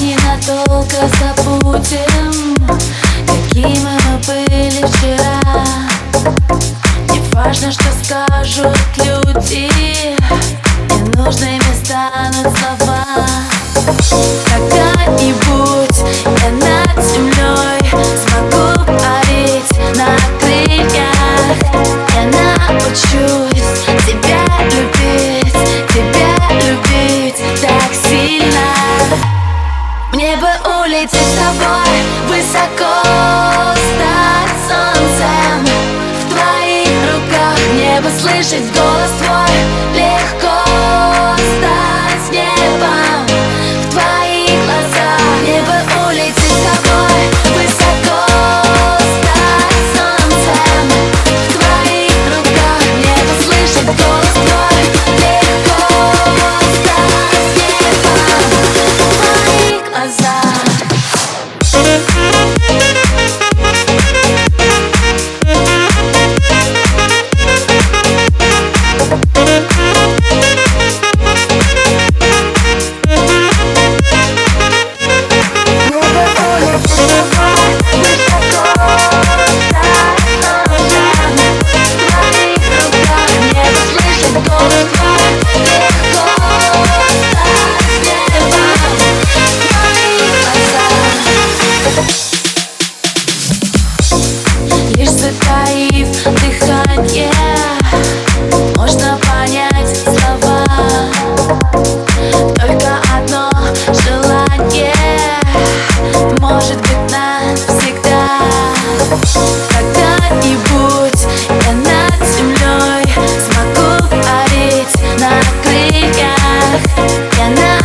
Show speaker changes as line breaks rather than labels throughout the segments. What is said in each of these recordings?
Ненадолго забудем Какими мы были вчера важно, что скажут люди. Ненужными станут слова Когда-нибудь я над землей Смогу парить на крыльях. Я научусь тебя любить Тебя любить так сильно. Мне бы улететь с тобой высоко Мне бы слышать голос твой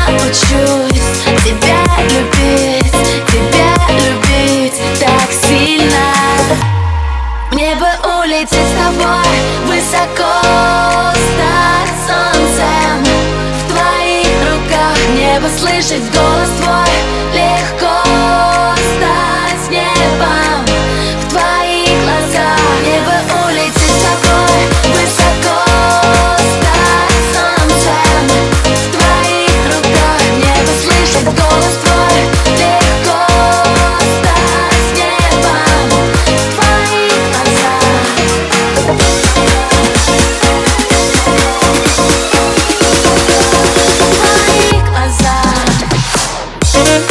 научусь тебя любить Тебя любить так сильно. Мне бы с тобой высоко Стать солнцем. В твоих руках Мне бы слышать голос oh
you.